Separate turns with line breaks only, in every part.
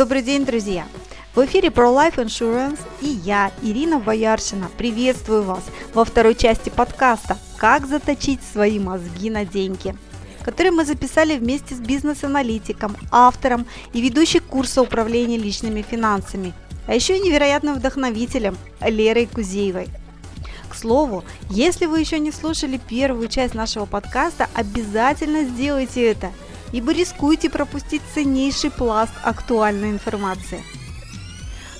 Добрый день, друзья! В эфире Pro Life Insurance и я, Ирина Бояршина, приветствую вас во второй части подкаста «Как заточить свои мозги на деньги», который мы записали вместе с бизнес-аналитиком, автором и ведущей курса управления личными финансами, а еще и невероятным вдохновителем Лерой Кузеевой. К слову, если вы еще не слушали первую часть нашего подкаста, обязательно сделайте это – ибо рискуете пропустить ценнейший пласт актуальной информации.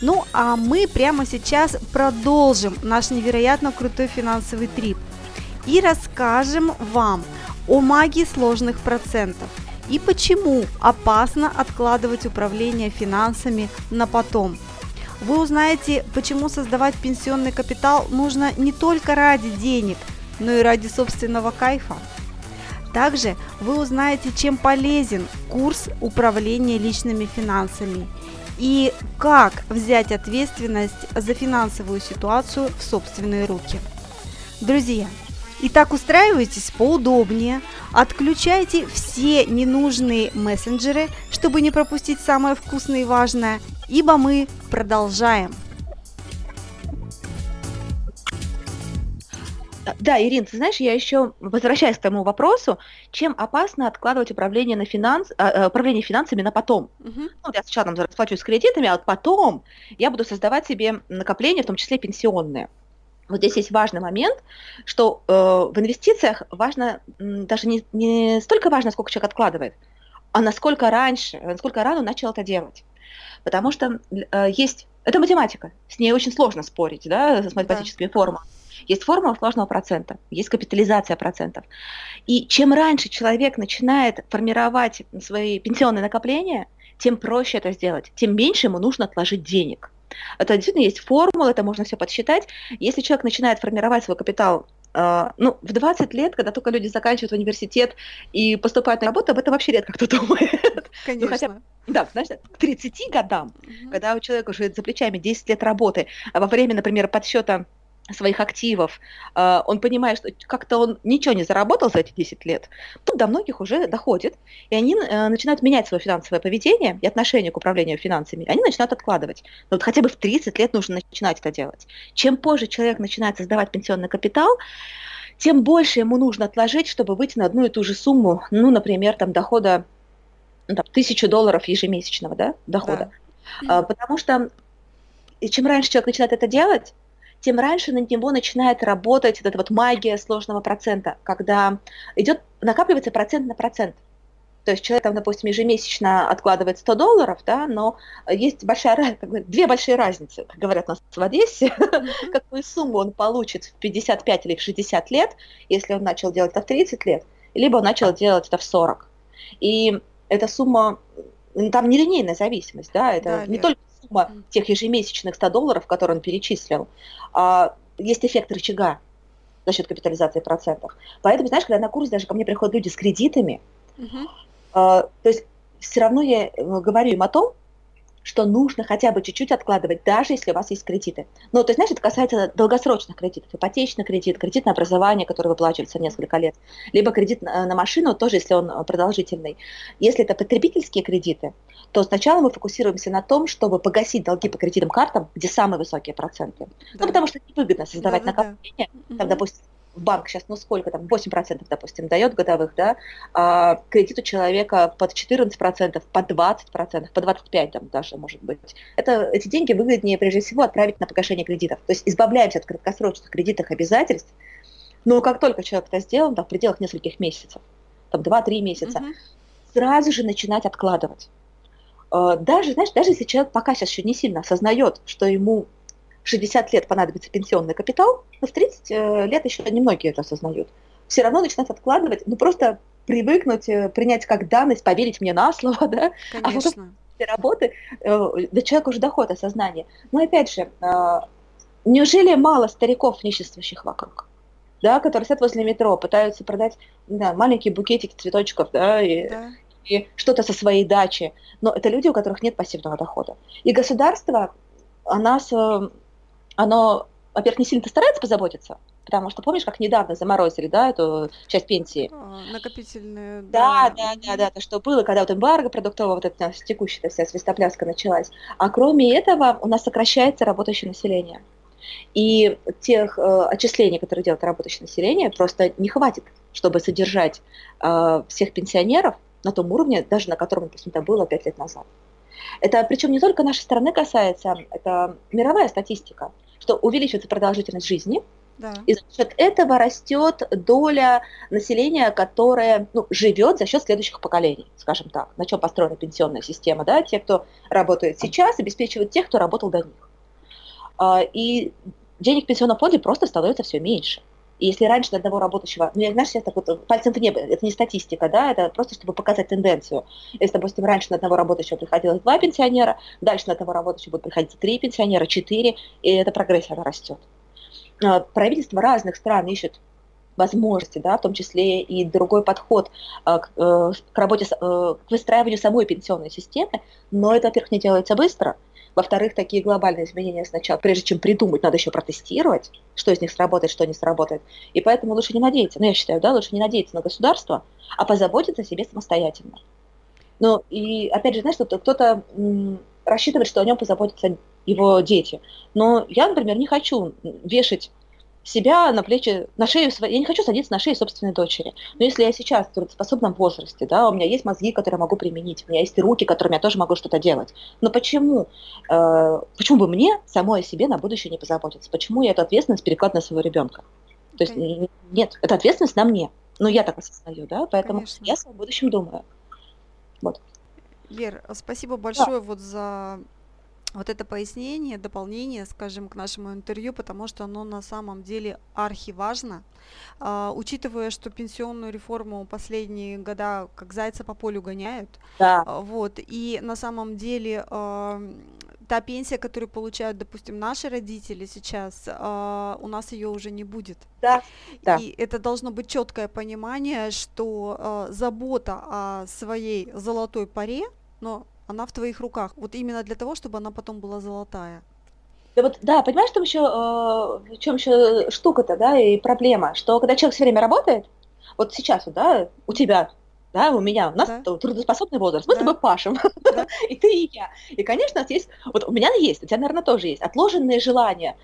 Ну а мы прямо сейчас продолжим наш невероятно крутой финансовый трип и расскажем вам о магии сложных процентов и почему опасно откладывать управление финансами на потом. Вы узнаете, почему создавать пенсионный капитал нужно не только ради денег, но и ради собственного кайфа. Также вы узнаете, чем полезен курс управления личными финансами и как взять ответственность за финансовую ситуацию в собственные руки. Друзья, итак устраивайтесь поудобнее, отключайте все ненужные мессенджеры, чтобы не пропустить самое вкусное и важное, ибо мы продолжаем.
Да, Ирин, ты знаешь, я еще возвращаюсь к тому вопросу, чем опасно откладывать управление, на финанс, а, э, управление финансами на потом. Угу. Ну, я сначала там расплачусь кредитами, а вот потом я буду создавать себе накопления, в том числе пенсионные. Вот здесь есть важный момент, что э, в инвестициях важно, даже не, не столько важно, сколько человек откладывает, а насколько раньше, насколько рано начал это делать. Потому что э, есть, это математика, с ней очень сложно спорить, да, с математическими да. формулами. Есть формула сложного процента, есть капитализация процентов. И чем раньше человек начинает формировать свои пенсионные накопления, тем проще это сделать, тем меньше ему нужно отложить денег. Это действительно есть формула, это можно все подсчитать. Если человек начинает формировать свой капитал Uh, ну, в 20 лет, когда только люди заканчивают университет и поступают на работу, об этом вообще редко кто думает.
Конечно. Ну, хотя,
да, знаешь, к 30 годам, угу. когда у человека уже за плечами 10 лет работы, а во время, например, подсчета своих активов, а, он понимает, что как-то он ничего не заработал за эти 10 лет, тут до многих уже доходит, и они э, начинают менять свое финансовое поведение и отношение к управлению финансами, они начинают откладывать. Но вот хотя бы в 30 лет нужно начинать это делать. Чем позже человек начинает создавать пенсионный капитал, тем больше ему нужно отложить, чтобы выйти на одну и ту же сумму, ну, например, там дохода, ну, там, тысячу долларов ежемесячного да, дохода. Да. А, потому что чем раньше человек начинает это делать, тем раньше на него начинает работать вот эта вот магия сложного процента, когда идет, накапливается процент на процент. То есть человек, там, допустим, ежемесячно откладывает 100 долларов, да, но есть большая, как бы, две большие разницы, как говорят у нас в Одессе, какую сумму он получит в 55 или в 60 лет, если он начал делать это в 30 лет, либо он начал делать это в 40. И эта сумма, там нелинейная зависимость, да, это да, не только сумма тех ежемесячных 100 долларов, которые он перечислил, а, есть эффект рычага за счет капитализации процентов. Поэтому, знаешь, когда на курс даже ко мне приходят люди с кредитами, uh-huh. то есть все равно я э, говорю им о том, что нужно хотя бы чуть-чуть откладывать, даже если у вас есть кредиты. Ну, то есть, знаешь, это касается долгосрочных кредитов, ипотечный кредит, кредит на образование, который выплачивается несколько лет, либо кредит на, машину, тоже если он э, продолжительный. Если это потребительские кредиты, то сначала мы фокусируемся на том, чтобы погасить долги по кредитным картам, где самые высокие проценты. Ну, да. Ну, потому что невыгодно создавать да, накопления, да. там, допустим, банк сейчас, ну сколько там, 8%, допустим, дает годовых, да, а кредит у человека под 14%, под 20%, по 25% там даже, может быть. Это, эти деньги выгоднее, прежде всего, отправить на погашение кредитов. То есть избавляемся от краткосрочных кредитных обязательств, но как только человек это сделал, там, в пределах нескольких месяцев, там 2-3 месяца, угу. сразу же начинать откладывать. А, даже, знаешь, даже если человек пока сейчас еще не сильно осознает, что ему 60 лет понадобится пенсионный капитал, но в 30 э, лет еще немногие это осознают. Все равно начинают откладывать, ну просто привыкнуть, э, принять как данность, поверить мне на слово, да.
Конечно. А потом
работы э, до человека уже доходит осознание. Но опять же, неужели мало стариков ниществующих вокруг? да, которые сидят возле метро, пытаются продать да, маленькие букетики цветочков, да, и, да. и что-то со своей дачи. Но это люди, у которых нет пассивного дохода. И государство о нас оно, во-первых, не сильно старается позаботиться, потому что помнишь, как недавно заморозили, да, эту часть пенсии?
А, накопительные,
да. Да, да, да, да, то, что было, когда вот эмбарго продуктового, вот эта текущая вся свистопляска началась. А кроме этого у нас сокращается работающее население. И тех э, отчислений, которые делает работающее население, просто не хватит, чтобы содержать э, всех пенсионеров на том уровне, даже на котором, допустим, это было пять лет назад. Это причем не только нашей страны касается, это мировая статистика, что увеличивается продолжительность жизни, да. И за счет этого растет доля населения, которое ну, живет за счет следующих поколений, скажем так. На чем построена пенсионная система, да? Те, кто работает сейчас, обеспечивают тех, кто работал до них. А, и денег в пенсионном фонде просто становится все меньше. Если раньше на одного работающего, ну, я, знаешь, я так вот пальцем в небо, это не статистика, да, это просто чтобы показать тенденцию. Если, допустим, раньше на одного работающего приходилось два пенсионера, дальше на одного работающего будет приходить три пенсионера, четыре, и эта прогрессия, растет. А, правительства разных стран ищут возможности, да, в том числе и другой подход а, к, э, к работе, э, к выстраиванию самой пенсионной системы, но это, во-первых, не делается быстро, во-вторых, такие глобальные изменения сначала, прежде чем придумать, надо еще протестировать, что из них сработает, что не сработает. И поэтому лучше не надеяться, ну я считаю, да, лучше не надеяться на государство, а позаботиться о себе самостоятельно. Ну и опять же, знаешь, кто-то рассчитывает, что о нем позаботятся его дети. Но я, например, не хочу вешать себя на плечи, на шею своей, я не хочу садиться на шею собственной дочери. Но если я сейчас в трудоспособном возрасте, да, у меня есть мозги, которые я могу применить, у меня есть руки, которыми я тоже могу что-то делать. Но почему, э, почему бы мне самой о себе на будущее не позаботиться? Почему я эту ответственность перекладываю на своего ребенка? То есть okay. нет, это ответственность на мне. Но я так осознаю, да, поэтому Конечно. я о своем будущем думаю.
Вот. Лер, спасибо большое да. вот за вот это пояснение, дополнение, скажем, к нашему интервью, потому что оно на самом деле архиважно, а, учитывая, что пенсионную реформу последние года как зайца по полю гоняют, да. а, вот, и на самом деле а, та пенсия, которую получают, допустим, наши родители сейчас, а, у нас ее уже не будет.
Да, да.
И это должно быть четкое понимание, что а, забота о своей золотой паре, но она в твоих руках. Вот именно для того, чтобы она потом была золотая.
Да, вот, да, понимаешь, там еще, э, в чем еще штука-то, да, и проблема, что когда человек все время работает, вот сейчас, вот, да, у тебя да, у меня, у нас да. трудоспособный возраст, мы да. с тобой пашем, да. и ты, и я. И, конечно, у нас есть, вот у меня есть, у тебя, наверное, тоже есть, отложенные желания.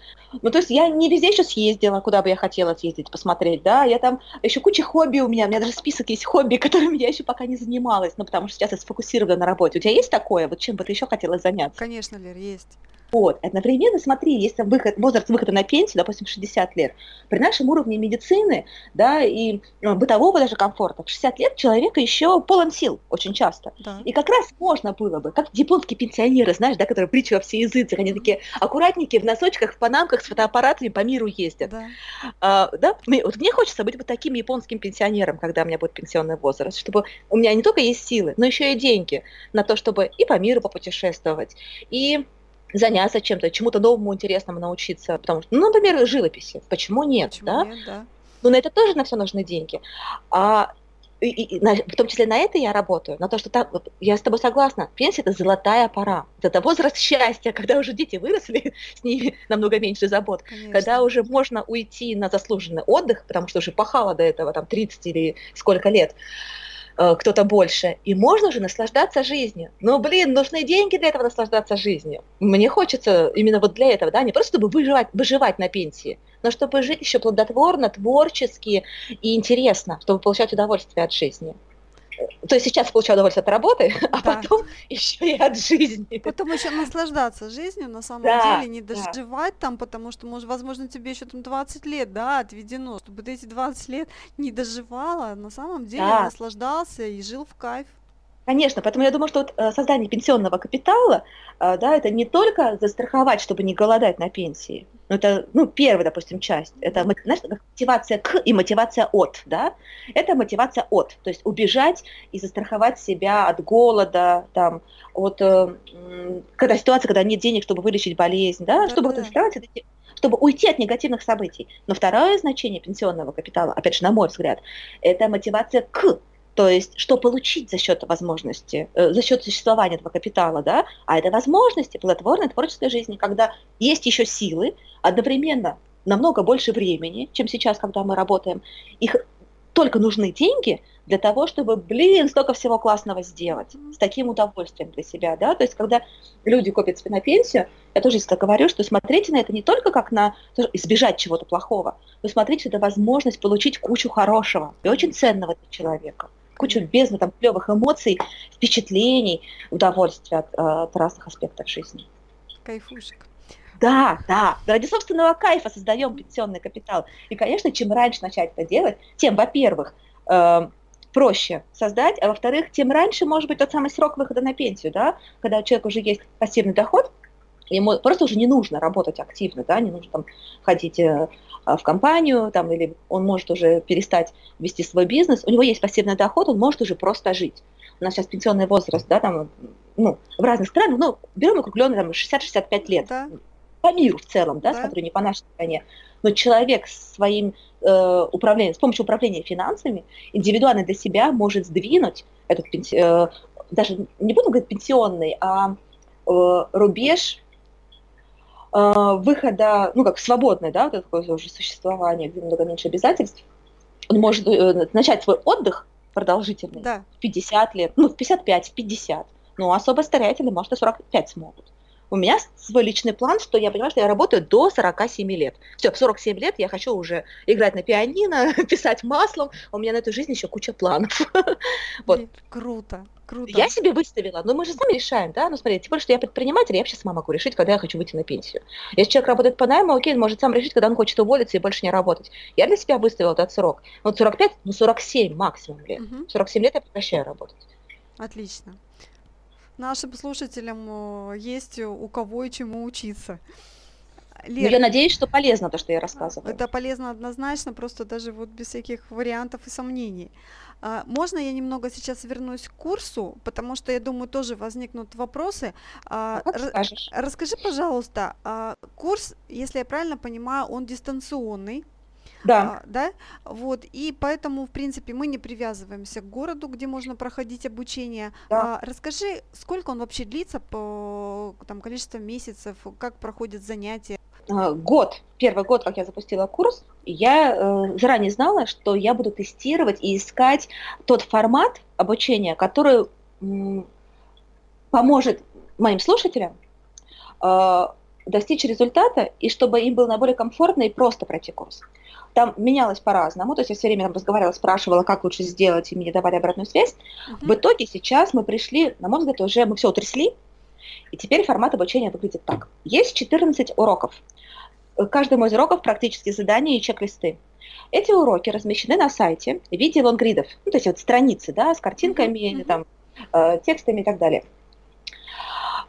Ну, то есть я не везде еще съездила, куда бы я хотела съездить, посмотреть, да, я там, еще куча хобби у меня, у меня даже список есть хобби, которыми я еще пока не занималась, ну, потому что сейчас я сфокусирована на работе. У тебя есть такое? Вот чем бы ты еще хотела заняться?
Конечно, Лер, есть.
Вот. Одновременно, смотри, если выход, возраст выхода на пенсию, допустим, 60 лет, при нашем уровне медицины да, и э, бытового даже комфорта, в 60 лет человека еще полон сил очень часто. Да. И как раз можно было бы, как японские пенсионеры, знаешь, да, которые притчи во все языцах, они такие аккуратненькие, в носочках, в панамках с фотоаппаратами по миру ездят. Да. А, да? Мне, вот мне хочется быть вот таким японским пенсионером, когда у меня будет пенсионный возраст, чтобы у меня не только есть силы, но еще и деньги на то, чтобы и по миру попутешествовать, и заняться чем-то, чему-то новому интересному научиться, потому что, ну, например, живописи, почему нет, почему да? Нет, да? Но на это тоже на все нужны деньги. А и, и, на, в том числе на это я работаю, на то, что там, я с тобой согласна, пенсия это золотая пора, это возраст счастья, когда уже дети выросли, с ними намного меньше забот, Конечно. когда уже можно уйти на заслуженный отдых, потому что уже пахало до этого там 30 или сколько лет, кто-то больше. И можно же наслаждаться жизнью. Но, блин, нужны деньги для этого наслаждаться жизнью. Мне хочется именно вот для этого, да, не просто чтобы выживать, выживать на пенсии, но чтобы жить еще плодотворно, творчески и интересно, чтобы получать удовольствие от жизни то есть сейчас получаю удовольствие от работы, а да. потом еще и от жизни.
Потом еще наслаждаться жизнью, на самом да, деле, не доживать да. там, потому что, может, возможно, тебе еще там 20 лет, да, отведено, чтобы ты эти 20 лет не доживала, а на самом деле да. наслаждался и жил в кайф.
Конечно, поэтому я думаю, что вот э, создание пенсионного капитала, э, да, это не только застраховать, чтобы не голодать на пенсии, ну, это, ну, первая, допустим, часть. Это, знаешь, мотивация к и мотивация от, да? Это мотивация от, то есть убежать и застраховать себя от голода, там, от, э, когда ситуация, когда нет денег, чтобы вылечить болезнь, да, да чтобы да. застраховать чтобы уйти от негативных событий. Но второе значение пенсионного капитала, опять же, на мой взгляд, это мотивация к то есть, что получить за счет возможности, э, за счет существования этого капитала, да, а это возможности плодотворной творческой жизни, когда есть еще силы одновременно намного больше времени, чем сейчас, когда мы работаем. Их только нужны деньги для того, чтобы, блин, столько всего классного сделать, с таким удовольствием для себя, да, то есть когда люди копят себе на пенсию, я тоже всегда говорю, что смотрите на это не только как на избежать чего-то плохого, но смотрите, это возможность получить кучу хорошего и очень ценного для человека, кучу бездны там клевых эмоций, впечатлений, удовольствия от, от разных аспектов жизни.
Кайфушек.
Да, да, ради собственного кайфа создаем пенсионный капитал. И, конечно, чем раньше начать это делать, тем, во-первых, э, проще создать, а во-вторых, тем раньше может быть тот самый срок выхода на пенсию, да, когда у человека уже есть пассивный доход, ему просто уже не нужно работать активно, да, не нужно там ходить э, в компанию, там, или он может уже перестать вести свой бизнес, у него есть пассивный доход, он может уже просто жить. У нас сейчас пенсионный возраст, да, там, ну, в разных странах, ну, берем округленный, там, 60-65 лет. Да по миру в целом, да, да. смотрю, не по нашей стране, но человек своим э, управлением, с помощью управления финансами индивидуально для себя может сдвинуть этот, э, даже не буду говорить пенсионный, а э, рубеж выхода, ну, как свободное, да, вот такое уже существование, где много меньше обязательств, он может э, начать свой отдых продолжительный да. в 50 лет, ну, в 55, в 50. Ну, особо старятели, может, и 45 смогут. У меня свой личный план, что я понимаю, что я работаю до 47 лет. Все, в 47 лет я хочу уже играть на пианино, писать маслом. У меня на эту жизнь еще куча планов.
вот. Круто. Круто.
Я себе выставила, но мы же сами решаем, да, ну смотри, тем более, что я предприниматель, я вообще сама могу решить, когда я хочу выйти на пенсию. Если человек работает по найму, окей, он может сам решить, когда он хочет уволиться и больше не работать. Я для себя выставила этот срок. Вот 45, ну 47 максимум лет. Угу. 47 лет я прекращаю работать.
Отлично нашим слушателям э, есть у кого и чему учиться.
Лер, ну, я надеюсь, что полезно то, что я рассказываю.
Это полезно однозначно, просто даже вот без всяких вариантов и сомнений. А, можно я немного сейчас вернусь к курсу, потому что я думаю тоже возникнут вопросы.
А, как скажешь.
Расскажи, пожалуйста, а, курс, если я правильно понимаю, он дистанционный,
да. А,
да, вот, и поэтому, в принципе, мы не привязываемся к городу, где можно проходить обучение. Да. А, расскажи, сколько он вообще длится по там, количеству месяцев, как проходят занятия?
А, год, первый год, как я запустила курс, я э, заранее знала, что я буду тестировать и искать тот формат обучения, который м, поможет моим слушателям э, достичь результата и чтобы им было наиболее комфортно и просто пройти курс там менялось по-разному, то есть я все время там разговаривала, спрашивала, как лучше сделать, и мне давали обратную связь. Uh-huh. В итоге сейчас мы пришли, на мой взгляд, уже мы все утрясли, и теперь формат обучения выглядит так. Есть 14 уроков. Каждому из уроков практически задания и чек-листы. Эти уроки размещены на сайте в виде лонгридов, ну, то есть вот страницы, да, с картинками, uh-huh. там, э, текстами и так далее.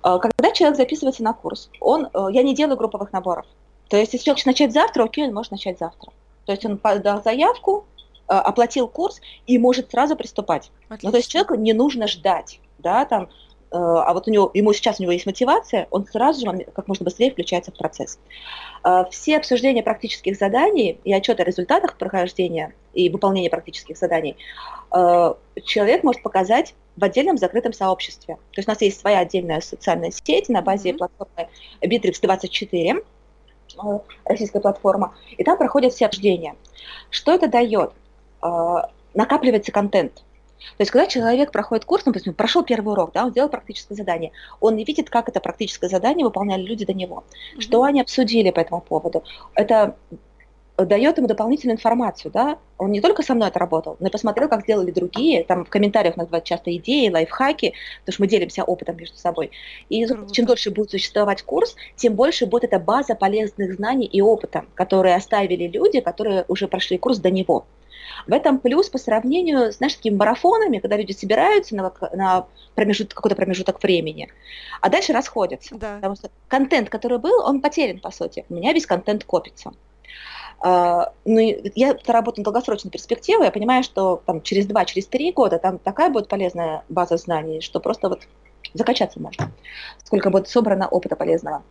Э, когда человек записывается на курс, он, э, я не делаю групповых наборов. То есть, если человек хочет начать завтра, окей, он может начать завтра. То есть он подал заявку, э, оплатил курс и может сразу приступать. Ну, то есть человеку не нужно ждать, да, там, э, а вот у него, ему сейчас у него есть мотивация, он сразу же как можно быстрее включается в процесс. Э, все обсуждения практических заданий и отчеты о результатах прохождения и выполнения практических заданий человек может показать в отдельном закрытом сообществе. То есть у нас есть своя отдельная социальная сеть на базе mm-hmm. платформы Bittrex24, Э, российская платформа, и там проходят все обсуждения. Что это дает? Э, накапливается контент. То есть, когда человек проходит курс, ну, например, прошел первый урок, да, он сделал практическое задание, он не видит, как это практическое задание выполняли люди до него, mm-hmm. что они обсудили по этому поводу. Это дает ему дополнительную информацию, да, он не только со мной отработал, но и посмотрел, как сделали другие, там в комментариях называют часто идеи, лайфхаки, потому что мы делимся опытом между собой. И Круто. чем дольше будет существовать курс, тем больше будет эта база полезных знаний и опыта, которые оставили люди, которые уже прошли курс до него. В этом плюс по сравнению, знаешь, с такими марафонами, когда люди собираются на, на промежут, какой-то промежуток времени, а дальше расходятся. Да. Потому что контент, который был, он потерян, по сути. У меня весь контент копится. А, ну, я работаю на долгосрочной перспективе, я понимаю, что там через два, через три года там такая будет полезная база знаний, что просто вот закачаться можно, сколько будет собрано опыта полезного.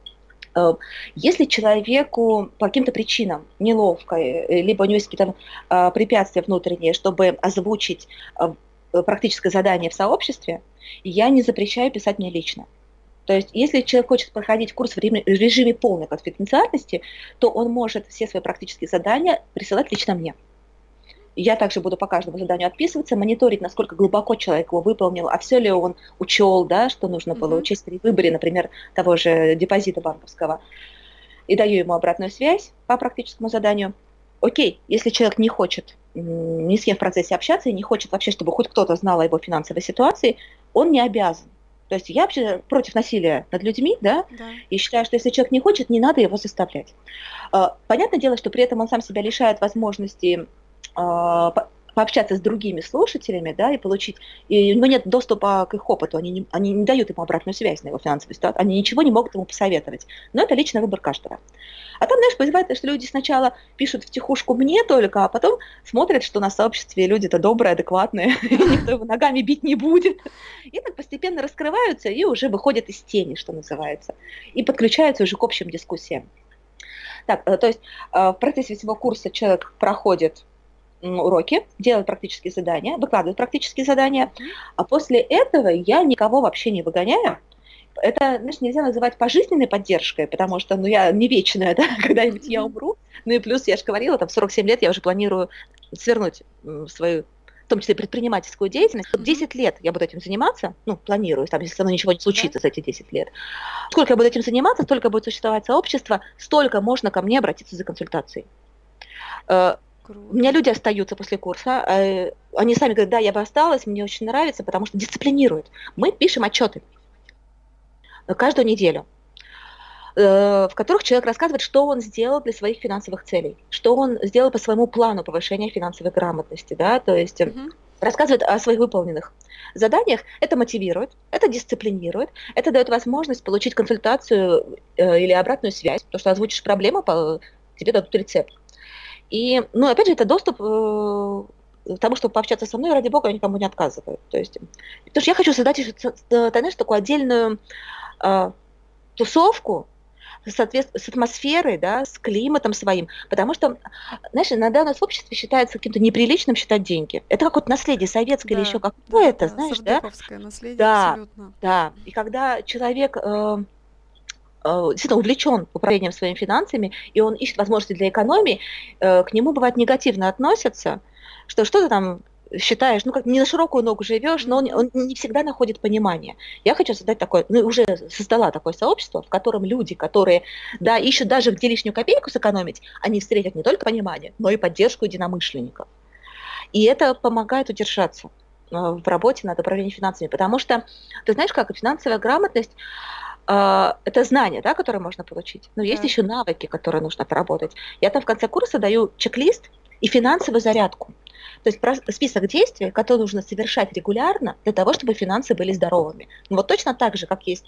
А, если человеку по каким-то причинам неловко, э, либо у него есть какие-то а, препятствия внутренние, чтобы озвучить практическое задание в сообществе, я не запрещаю писать мне лично. То есть, если человек хочет проходить курс в режиме полной конфиденциальности, то он может все свои практические задания присылать лично мне. Я также буду по каждому заданию отписываться, мониторить, насколько глубоко человек его выполнил, а все ли он учел, да, что нужно было mm-hmm. учесть при выборе, например, того же депозита банковского. И даю ему обратную связь по практическому заданию. Окей, если человек не хочет ни с кем в процессе общаться и не хочет вообще, чтобы хоть кто-то знал о его финансовой ситуации, он не обязан. То есть я вообще против насилия над людьми, да, да, и считаю, что если человек не хочет, не надо его заставлять. А, понятное дело, что при этом он сам себя лишает возможности а, пообщаться с другими слушателями, да, и получить, и у него нет доступа к их опыту, они не, они не дают ему обратную связь на его финансовую ситуацию, они ничего не могут ему посоветовать. Но это личный выбор каждого. А там, знаешь, бывает, что люди сначала пишут в тихушку мне только, а потом смотрят, что на сообществе люди-то добрые, адекватные, и никто его ногами бить не будет. И так постепенно раскрываются и уже выходят из тени, что называется, и подключаются уже к общим дискуссиям. Так, э, то есть э, в процессе всего курса человек проходит уроки, делают практические задания, выкладывают практические задания, а после этого я никого вообще не выгоняю. Это, знаешь, нельзя называть пожизненной поддержкой, потому что, ну, я не вечная, да, когда-нибудь я умру. Ну и плюс, я же говорила, там, в 47 лет я уже планирую свернуть свою в том числе предпринимательскую деятельность. Вот 10 лет я буду этим заниматься, ну, планирую, там, если со мной ничего не случится за эти 10 лет. Сколько я буду этим заниматься, столько будет существовать сообщество, столько можно ко мне обратиться за консультацией. Круто. У меня люди остаются после курса. Э, они сами говорят, да, я бы осталась, мне очень нравится, потому что дисциплинируют. Мы пишем отчеты каждую неделю, э, в которых человек рассказывает, что он сделал для своих финансовых целей, что он сделал по своему плану повышения финансовой грамотности, да, то есть угу. рассказывает о своих выполненных заданиях. Это мотивирует, это дисциплинирует, это дает возможность получить консультацию или обратную связь, то, что озвучишь проблему, тебе дадут рецепт. И, ну, опять же, это доступ э, к тому, чтобы пообщаться со мной, ради бога, я никому не отказываю. То есть, потому что я хочу создать, ты знаешь, такую отдельную э, тусовку, соответственно, с атмосферой, да, с климатом своим. Потому что, знаешь, иногда у нас в обществе считается каким-то неприличным считать деньги. Это как вот наследие советское да, или еще какое-то, да, знаешь, да? наследие да, абсолютно. Да, и когда человек э, Э, действительно увлечен управлением своими финансами, и он ищет возможности для экономии, э, к нему бывает негативно относятся, что что ты там считаешь, ну как не на широкую ногу живешь, но он, он не всегда находит понимание. Я хочу создать такое, ну уже создала такое сообщество, в котором люди, которые, да, ищут даже где лишнюю копейку сэкономить, они встретят не только понимание, но и поддержку единомышленников. И это помогает удержаться э, в работе над управлением финансами, потому что, ты знаешь, как финансовая грамотность, это знания, да, которые можно получить. Но есть еще навыки, которые нужно отработать. Я там в конце курса даю чек-лист и финансовую зарядку. То есть список действий, которые нужно совершать регулярно для того, чтобы финансы были здоровыми. Ну, вот точно так же, как есть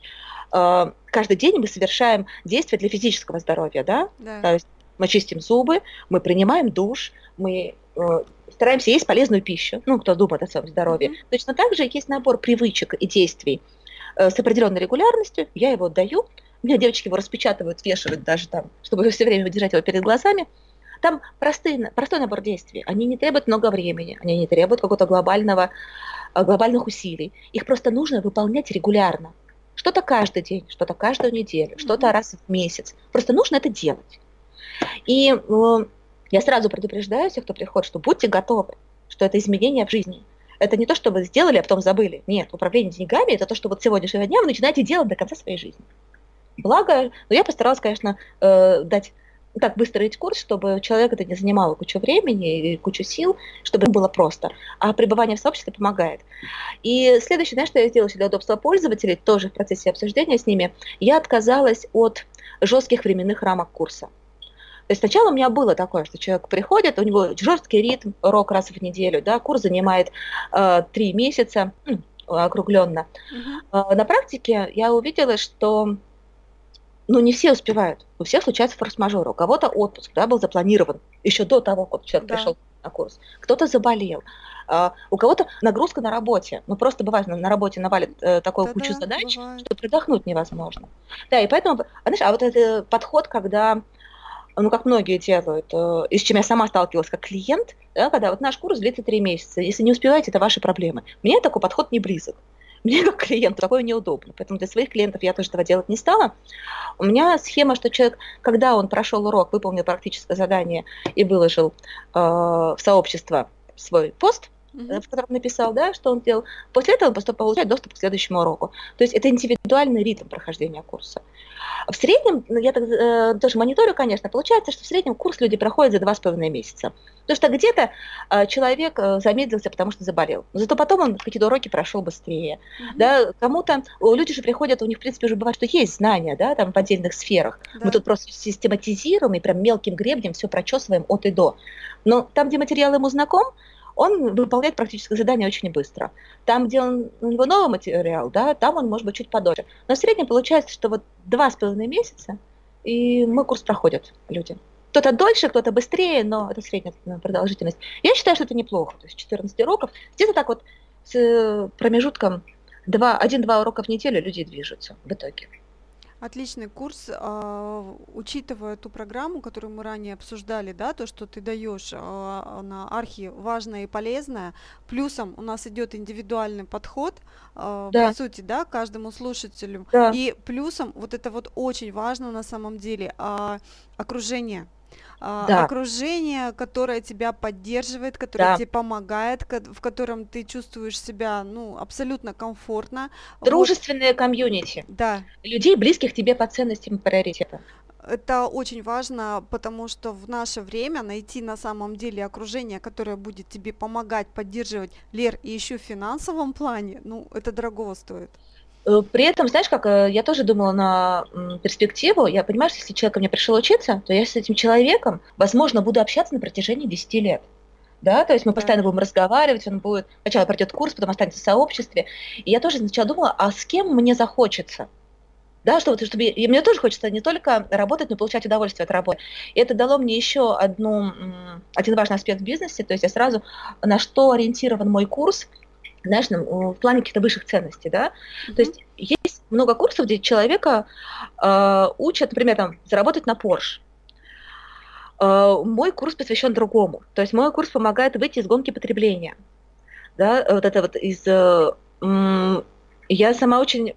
э, каждый день мы совершаем действия для физического здоровья, да? да. То есть мы чистим зубы, мы принимаем душ, мы э, стараемся есть полезную пищу, ну, кто думает о своем здоровье. Mm-hmm. Точно так же есть набор привычек и действий, с определенной регулярностью, я его отдаю, у меня девочки его распечатывают, вешают даже там, чтобы все время держать его перед глазами. Там простые, простой набор действий. Они не требуют много времени, они не требуют какого-то глобального, э, глобальных усилий. Их просто нужно выполнять регулярно. Что-то каждый день, что-то каждую неделю, что-то раз в месяц. Просто нужно это делать. И э, я сразу предупреждаю всех, кто приходит, что будьте готовы, что это изменение в жизни – это не то, что вы сделали, а потом забыли. Нет, управление деньгами – это то, что вот сегодняшнего дня вы начинаете делать до конца своей жизни. Благо, ну, я постаралась, конечно, э, дать так выстроить курс, чтобы человек это не занимало кучу времени и кучу сил, чтобы было просто. А пребывание в сообществе помогает. И следующее, знаешь, что я сделала для удобства пользователей, тоже в процессе обсуждения с ними, я отказалась от жестких временных рамок курса. Есть сначала у меня было такое, что человек приходит, у него жесткий ритм, урок раз в неделю, да, курс занимает э, три месяца, ну, округленно. Uh-huh. Э, на практике я увидела, что ну, не все успевают. У всех случается форс-мажор. У кого-то отпуск да, был запланирован еще до того, как человек да. пришел на курс. Кто-то заболел. Uh, у кого-то нагрузка на работе. Ну, просто бывает, на, на работе навалит э, такую да, кучу да, задач, бывает. что продохнуть невозможно. Да, и поэтому, а, знаешь, а вот этот подход, когда ну, как многие делают, э, и с чем я сама сталкивалась как клиент, да, когда вот наш курс длится три месяца, если не успеваете, это ваши проблемы. Мне такой подход не близок. Мне как клиенту такое неудобно, поэтому для своих клиентов я тоже этого делать не стала. У меня схема, что человек, когда он прошел урок, выполнил практическое задание и выложил э, в сообщество свой пост, mm-hmm. в котором написал, да, что он делал, после этого он получает доступ к следующему уроку. То есть это индивидуальный ритм прохождения курса. В среднем, ну, я так, э, тоже мониторю, конечно, получается, что в среднем курс люди проходят за два с половиной месяца. Потому что где-то э, человек э, замедлился, потому что заболел. Зато потом он какие-то уроки прошел быстрее. Mm-hmm. Да, кому-то, люди же приходят, у них, в принципе, уже бывает, что есть знания, да, там в отдельных сферах. Да. Мы тут просто систематизируем и прям мелким гребнем все прочесываем от и до. Но там, где материал ему знаком, он выполняет практическое задание очень быстро. Там, где он, у него новый материал, да, там он может быть чуть подольше. Но в среднем получается, что вот два с половиной месяца, и мы курс проходят люди. Кто-то дольше, кто-то быстрее, но это средняя продолжительность. Я считаю, что это неплохо. То есть 14 уроков. Где-то так вот с промежутком 1-2 урока в неделю люди движутся в итоге.
Отличный курс, а, учитывая ту программу, которую мы ранее обсуждали, да, то, что ты даешь а, на архи важное и полезное. Плюсом у нас идет индивидуальный подход, а, да. по сути, да, каждому слушателю. Да. И плюсом, вот это вот очень важно на самом деле, а, окружение да. окружение, которое тебя поддерживает, которое да. тебе помогает, в котором ты чувствуешь себя, ну, абсолютно комфортно.
Дружественное вот. комьюнити.
Да.
Людей, близких тебе по ценностям и приоритетам.
Это очень важно, потому что в наше время найти на самом деле окружение, которое будет тебе помогать, поддерживать, Лер, и еще в финансовом плане, ну, это дорого стоит.
Э, при этом, знаешь, как э, я тоже думала на перспективу, я понимаю, что если человек ко мне пришел учиться, то я с этим человеком, возможно, буду общаться на протяжении 10 лет. Да, то есть мы постоянно будем разговаривать, он будет, сначала пройдет курс, потом останется в сообществе. И я тоже сначала думала, а с кем мне захочется? Да, чтобы, чтобы и мне тоже хочется не только работать, но и получать удовольствие от работы. И это дало мне еще одну, один важный аспект в бизнесе, то есть я сразу, на что ориентирован мой курс, знаешь, в плане каких-то высших ценностей, да. Mm-hmm. То есть есть много курсов, где человека э, учат, например, там, заработать на Porsche. Э, мой курс посвящен другому. То есть мой курс помогает выйти из гонки потребления. Да, вот это вот из... Э, я сама очень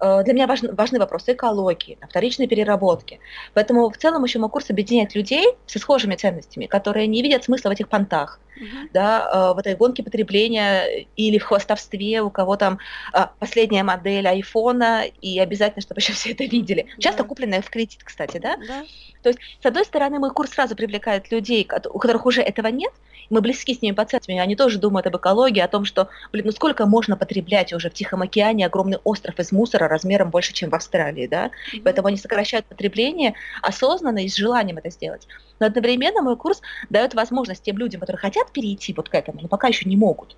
Э, для меня важны, важны вопросы экологии, вторичной переработки. Поэтому в целом еще мой курс объединяет людей со схожими ценностями, которые не видят смысла в этих понтах, uh-huh. да, э, в этой гонке потребления или в хвостовстве, у кого там э, последняя модель айфона, и обязательно, чтобы еще все это видели. Часто да. купленная в кредит, кстати, да?
да.
То есть, с одной стороны, мой курс сразу привлекает людей, у которых уже этого нет, мы близки с ними по ценностям, они тоже думают об экологии, о том, что, блин, ну сколько можно потреблять уже в Тихом океане огромный остров из мусора размером больше, чем в Австралии, да, mm-hmm. поэтому они сокращают потребление осознанно и с желанием это сделать. Но одновременно мой курс дает возможность тем людям, которые хотят перейти вот к этому, но пока еще не могут,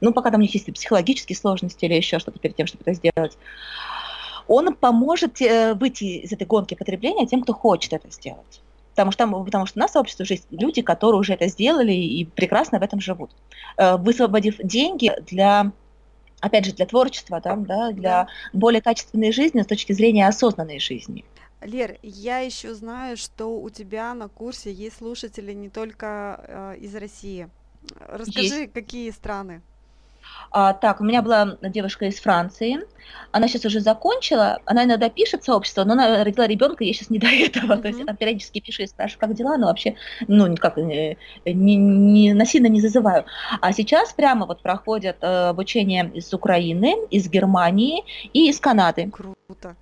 ну, пока там у них есть психологические сложности или еще что-то перед тем, чтобы это сделать, он поможет э, выйти из этой гонки потребления тем, кто хочет это сделать. Потому что, там, потому что у нас в обществе уже есть люди, которые уже это сделали и прекрасно в этом живут. Э, высвободив деньги для опять же, для творчества, там, да, для более качественной жизни с точки зрения осознанной жизни.
Лер, я еще знаю, что у тебя на курсе есть слушатели не только э, из России. Расскажи, есть. какие страны?
А, так, у меня была девушка из Франции, она сейчас уже закончила, она иногда пишет сообщество, но она родила ребенка, ей сейчас не до этого, mm-hmm. то есть она периодически пишет и спрашивает, как дела, но вообще, ну, никак, не, не, не, насильно не зазываю. А сейчас прямо вот проходят э, обучение из Украины, из Германии и из Канады.
Круто.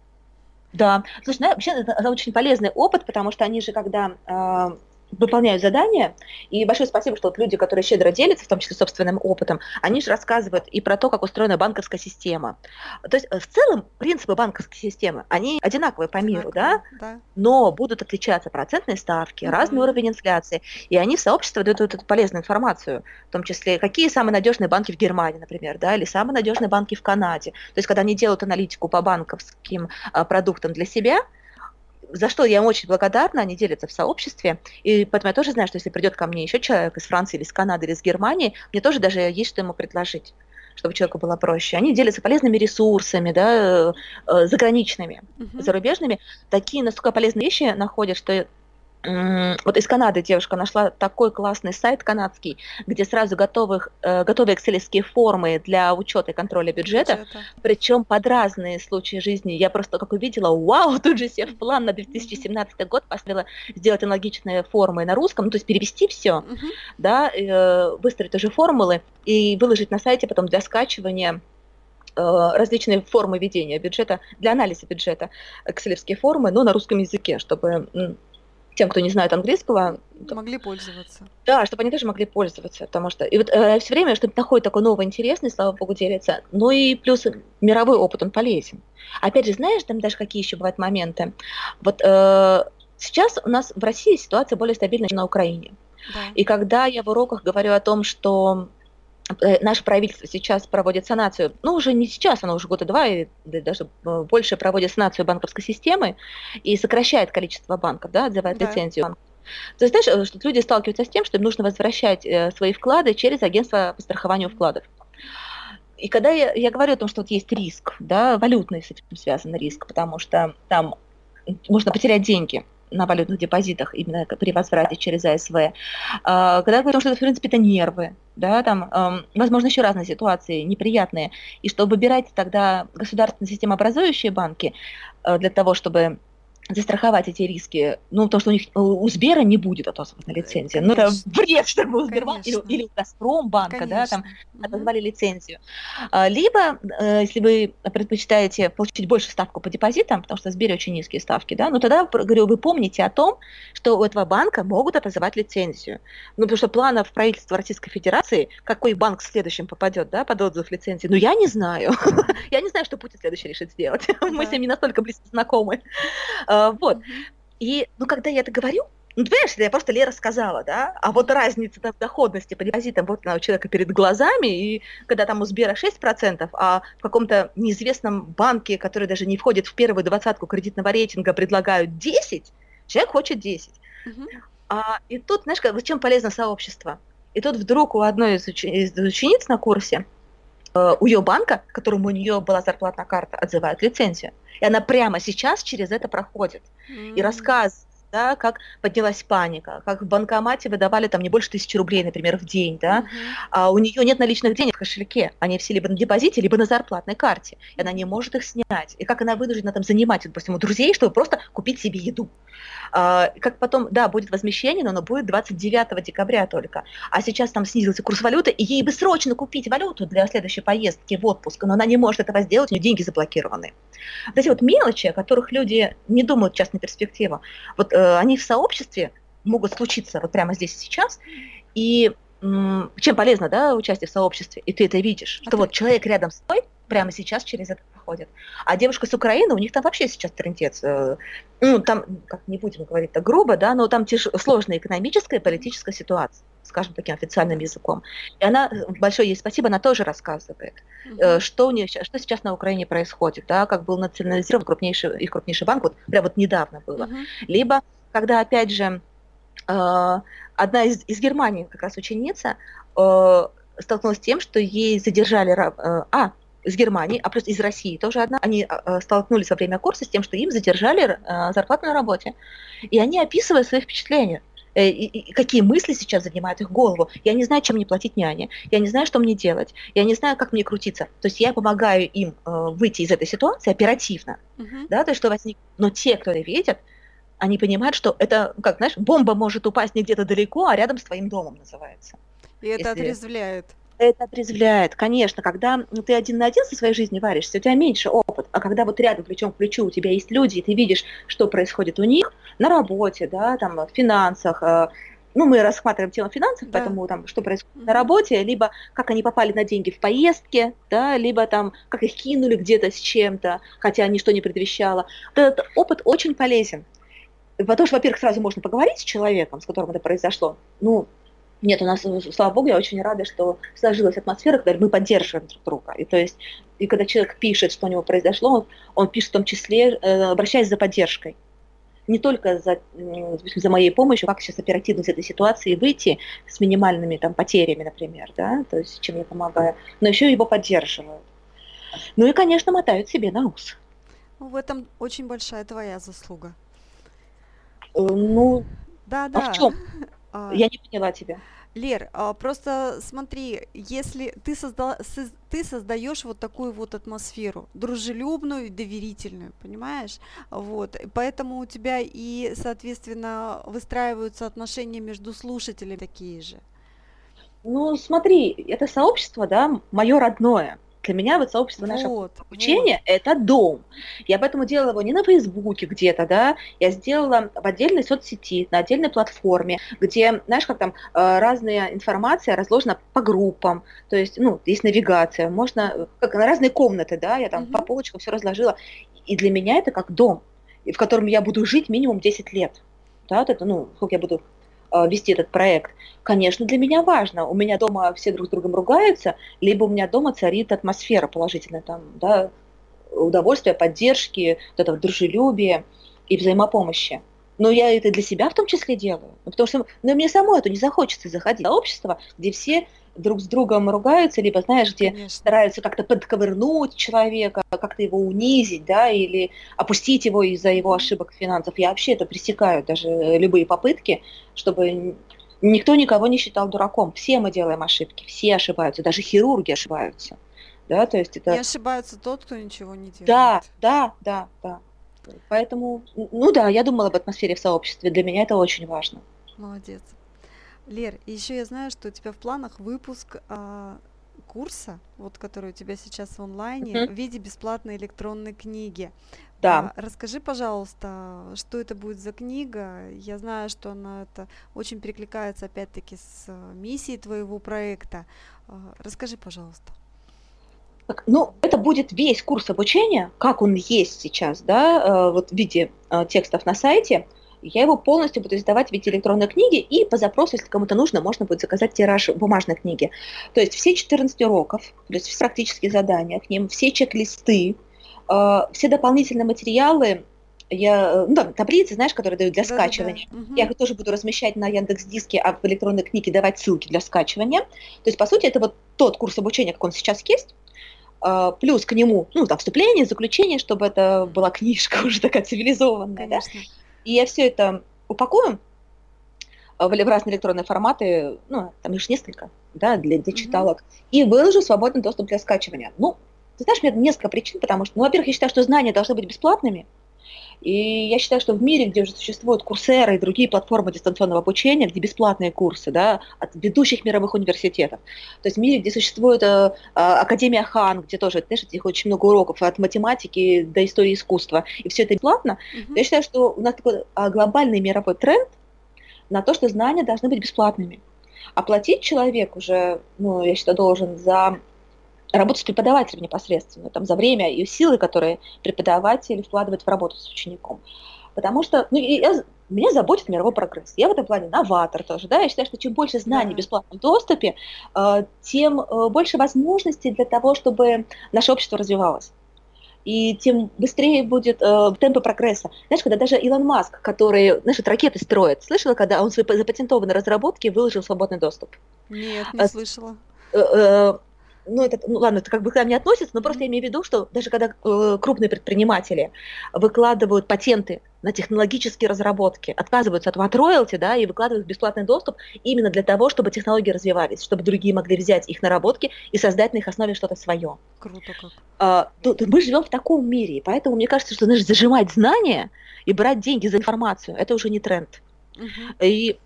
Да, слушай, ну, вообще это, это очень полезный опыт, потому что они же, когда э, выполняют задания. И большое спасибо, что вот люди, которые щедро делятся, в том числе собственным опытом, они же рассказывают и про то, как устроена банковская система. То есть в целом принципы банковской системы, они одинаковые по миру, да? да? Но будут отличаться процентные ставки, mm-hmm. разный уровень инфляции. И они в сообщество дают эту полезную информацию, в том числе, какие самые надежные банки в Германии, например, да, или самые надежные банки в Канаде. То есть когда они делают аналитику по банковским а, продуктам для себя, за что я очень благодарна, они делятся в сообществе, и поэтому я тоже знаю, что если придет ко мне еще человек из Франции, или из Канады, или из Германии, мне тоже даже есть что ему предложить чтобы человеку было проще. Они делятся полезными ресурсами, да, э, заграничными, uh-huh. зарубежными. Такие настолько полезные вещи находят, что вот из Канады девушка нашла такой классный сайт канадский, где сразу готовых, э, готовые экселевские формы для учета и контроля бюджета, бюджета, причем под разные случаи жизни. Я просто как увидела, вау, тут же себе в план на 2017 год поставила сделать аналогичные формы на русском, ну, то есть перевести все, uh-huh. да, э, выстроить уже формулы и выложить на сайте потом для скачивания э, различные формы ведения бюджета, для анализа бюджета, экселевские формы, но на русском языке, чтобы тем, кто не знает английского.
Могли пользоваться.
Да, чтобы они тоже могли пользоваться, потому что и вот э, все время что-то находит такой новый интересный, слава богу, делится. Ну и плюс мировой опыт, он полезен. Опять же, знаешь, там даже какие еще бывают моменты. Вот э, сейчас у нас в России ситуация более стабильная, чем на Украине. Да. И когда я в уроках говорю о том, что наше правительство сейчас проводит санацию, ну уже не сейчас, оно уже года два и даже э, больше проводит санацию банковской системы и сокращает количество банков, да, отзывает да. лицензию То есть, знаешь, э, что люди сталкиваются с тем, что им нужно возвращать свои вклады через агентство по страхованию вкладов. И когда я, я говорю о том, что вот есть риск, да, валютный с этим связан риск, потому что там можно потерять деньги, на валютных депозитах именно при возврате через АСВ. А, когда говорим, что это, в принципе, это нервы, да, там, возможно, еще разные ситуации неприятные, и что выбирать тогда государственные системообразующие банки э, для того, чтобы застраховать эти риски, ну, потому что у них у Сбера не будет отозвана лицензия. Конечно. Ну, это бред, чтобы у Сбербанка или, или у Газпромбанка, Конечно. да, там отозвали лицензию. А, либо, э, если вы предпочитаете получить больше ставку по депозитам, потому что в Сбере очень низкие ставки, да, ну, тогда, говорю, вы помните о том, что у этого банка могут отозвать лицензию. Ну, потому что планов правительства Российской Федерации, какой банк следующим попадет, да, под отзыв лицензии, ну, я не знаю. я не знаю, что Путин следующий решит сделать. Мы с ним не настолько близко знакомы. А, вот. И, ну, когда я это говорю, ну, ты понимаешь, я просто Лера сказала, да, а вот разница в доходности по депозитам вот у человека перед глазами, и когда там у Сбера 6%, а в каком-то неизвестном банке, который даже не входит в первую двадцатку кредитного рейтинга, предлагают 10, человек хочет 10. Угу. А, и тут, знаешь, зачем полезно сообщество? И тут вдруг у одной из, уч... из учениц на курсе у ее банка, которому у нее была зарплатная карта, отзывают лицензию. И она прямо сейчас через это проходит. Mm-hmm. И рассказ да, как поднялась паника, как в банкомате выдавали там не больше тысячи рублей, например, в день, да, uh-huh. а у нее нет наличных денег в кошельке, они все либо на депозите, либо на зарплатной карте, и она не может их снять, и как она вынуждена там занимать, допустим, у друзей, чтобы просто купить себе еду. А, как потом, да, будет возмещение, но оно будет 29 декабря только. А сейчас там снизился курс валюты, и ей бы срочно купить валюту для следующей поездки в отпуск, но она не может этого сделать, у нее деньги заблокированы. Вот эти вот мелочи, о которых люди не думают сейчас на перспективу, вот э, они в сообществе могут случиться вот прямо здесь и сейчас, и чем полезно, да, участие в сообществе, и ты это видишь, что вот человек рядом с тобой прямо сейчас через это проходит. А девушка с Украины, у них там вообще сейчас трендец. Э, ну, там, как не будем говорить так грубо, да, но там тяж... сложная экономическая и политическая ситуация, скажем таким официальным языком. И она, большое ей спасибо, она тоже рассказывает, угу. что у нее что сейчас на Украине происходит, да, как был национализирован крупнейший, их крупнейший банк, вот прям вот недавно было. Угу. Либо, когда, опять же, э, одна из, из Германии как раз ученица столкнулась с тем, что ей задержали... А, из Германии, а плюс из России тоже одна, они столкнулись во время курса с тем, что им задержали зарплату на работе. И они описывают свои впечатления. Э, и, и какие мысли сейчас занимают их голову. Я не знаю, чем мне платить няне, я не знаю, что мне делать, я не знаю, как мне крутиться. То есть я помогаю им э, выйти из этой ситуации оперативно, uh-huh. да, то есть что возник. Но те, кто это видят, они понимают, что это, как знаешь, бомба может упасть не где-то далеко, а рядом с твоим домом называется.
И это Если... отрезвляет.
Это отрезвляет, конечно. Когда ты один на один со своей жизнью варишься, у тебя меньше опыт. А когда вот рядом плечом к плечу у тебя есть люди, и ты видишь, что происходит у них на работе, да, там, в финансах, э, ну, мы рассматриваем тему финансов, да. поэтому там, что происходит на работе, либо как они попали на деньги в поездке, да, либо там, как их кинули где-то с чем-то, хотя ничто не предвещало. Вот этот опыт очень полезен. Потому что, во-первых, сразу можно поговорить с человеком, с которым это произошло. Ну, нет, у нас, слава богу, я очень рада, что сложилась атмосфера, когда мы поддерживаем друг друга. И то есть, и когда человек пишет, что у него произошло, он, пишет в том числе, э, обращаясь за поддержкой. Не только за, за моей помощью, как сейчас оперативно из этой ситуации выйти с минимальными там, потерями, например, да, то есть чем я помогаю, но еще его поддерживают. Ну и, конечно, мотают себе на ус.
Ну, в этом очень большая твоя заслуга.
Э, ну,
Да,
А в
да.
чем?
А,
Я не поняла тебя.
Лер, а, просто смотри, если ты, созда- соз- ты создаешь вот такую вот атмосферу, дружелюбную и доверительную, понимаешь? Вот, поэтому у тебя и, соответственно, выстраиваются отношения между слушателями такие же.
Ну, смотри, это сообщество, да, мое родное. Для меня вот сообщество наше
Вот, вот.
обучения– это дом. Я поэтому делала его не на Фейсбуке где-то, да, я сделала в отдельной соцсети, на отдельной платформе, где, знаешь, как там э, разная информация разложена по группам, то есть, ну, есть навигация, можно, э, как на разные комнаты, да, я там по
Мгм.
полочкам все разложила. И для меня это как дом, в котором я буду жить минимум 10 лет. Да, вот это, ну, сколько я буду вести этот проект. Конечно, для меня важно. У меня дома все друг с другом ругаются, либо у меня дома царит атмосфера положительная, там, да, удовольствия, поддержки, вот этого дружелюбия и взаимопомощи. Но я это для себя в том числе делаю. Потому что ну, мне самой это не захочется заходить в сообщество, где все друг с другом ругаются, либо, знаешь, где
Конечно.
стараются как-то подковырнуть человека, как-то его унизить, да, или опустить его из-за его ошибок финансов. Я вообще это пресекаю, даже любые попытки, чтобы никто никого не считал дураком. Все мы делаем ошибки, все ошибаются, даже хирурги ошибаются. Да, то есть это...
Не ошибается тот, кто ничего не делает.
Да, да, да, да. Поэтому, ну да, я думала об атмосфере в сообществе. Для меня это очень важно.
Молодец. Лер, еще я знаю, что у тебя в планах выпуск а, курса, вот который у тебя сейчас в онлайне,
Мгм.
в виде бесплатной электронной книги.
Да.
А, расскажи, пожалуйста, что это будет за книга? Я знаю, что она это очень перекликается опять-таки с а, миссией твоего проекта. А, расскажи, пожалуйста.
Так, Ну, это будет весь курс обучения, как он есть сейчас, да, э, вот в виде э, текстов на сайте. Я его полностью буду издавать в виде электронной книги, и по запросу, если кому-то нужно, можно будет заказать тираж бумажной книги. То есть все 14 уроков, то есть все практические задания к ним, все чек-листы, э, все дополнительные материалы, я, э, ну, там, таблицы, знаешь, которые дают для
Да-да-да.
скачивания.
Мгм.
Я их тоже буду размещать на Яндекс Диске, а в электронной книге давать ссылки для скачивания. То есть, по сути, это вот тот курс обучения, как он сейчас есть, а, плюс к нему, ну, там, вступление, заключение, чтобы это была книжка уже такая цивилизованная, да. И я все это упакую в разные электронные форматы, ну, там же несколько, да, для, для читалок, и выложу в свободный доступ для скачивания. Ну, ты знаешь, у меня несколько причин, потому что, ну, во-первых, я считаю, что знания должны быть бесплатными, и я считаю, что в мире, где уже существуют курсеры и другие платформы дистанционного обучения, где бесплатные курсы, да, от ведущих мировых университетов, то есть в мире, где существует э, а, Академия Хан, где тоже, знаешь, этих очень много уроков от математики до истории искусства, и все это бесплатно,
Мгм.
я считаю, что у нас такой а, глобальный мировой тренд на то, что знания должны быть бесплатными. Оплатить человек уже, ну, я считаю, должен за работу с преподавателем непосредственно, там, за время и силы, которые преподаватель вкладывает в работу с учеником. Потому что ну, я- меня заботит мировой прогресс. Я в этом плане новатор тоже. Да? Я считаю, что чем больше знаний
Да.
в бесплатном доступе, э, тем э, больше возможностей для того, чтобы наше общество развивалось. И тем быстрее будет э, темпы прогресса. Знаешь, когда даже Илон Маск, который, знаешь, ракеты строит, слышала, когда он свои запатентованные разработки выложил в свободный доступ?
Нет, не
А,
слышала.
Э, э, ну, это, ну ладно, это как бы к нам не относится, но просто я имею в виду, что даже когда э, крупные предприниматели выкладывают патенты на технологические разработки, отказываются от, от роялти, да, и выкладывают в бесплатный доступ именно для того, чтобы технологии развивались, чтобы другие могли взять их наработки и создать на их основе что-то свое.
Круто как.
А, то- то мы живем в таком мире, и поэтому мне кажется, что знаешь, зажимать знания и брать деньги за информацию, это уже не тренд.
Мгм.
И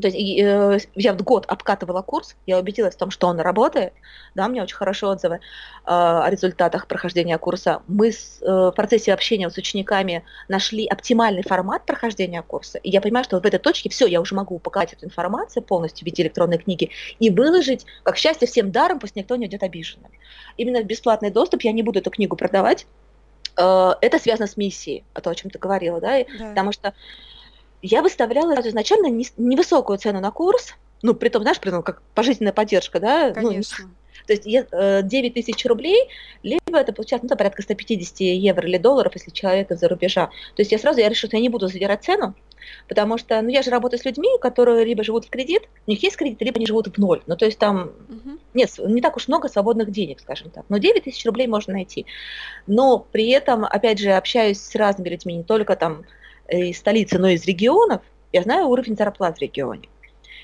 то есть, э, я вот год обкатывала курс, я убедилась в том, что он работает, да, у меня очень хорошие отзывы э, о результатах прохождения курса. Мы с, э, в процессе общения с учениками нашли оптимальный формат прохождения курса, и я понимаю, что вот в этой точке все, я уже могу упаковать эту информацию полностью в виде электронной книги и выложить, как счастье всем даром, пусть никто не уйдет обиженным. Именно в бесплатный доступ я не буду эту книгу продавать, это связано с миссией, о том, о чем ты говорила, да, и
Да.
Потому что я выставляла изначально невысокую цену на курс, ну, при том, знаешь, при том, как пожизненная поддержка, да, ну,
Конечно.
то есть е- э, 9 тысяч рублей, либо это получается, ну, порядка 150 евро или долларов, если человек из-за рубежа. То есть я сразу, я решила, что я не буду задирать цену, потому что, ну, я же работаю с людьми, которые либо живут в кредит, у них есть кредит, либо они живут в ноль. Ну, то есть там
Мгм.
нет, не так уж много свободных денег, скажем так. Но 9 тысяч рублей можно найти. Но при этом, опять же, общаюсь с разными людьми, не только там из столицы, но из регионов. Я знаю уровень зарплат в регионе.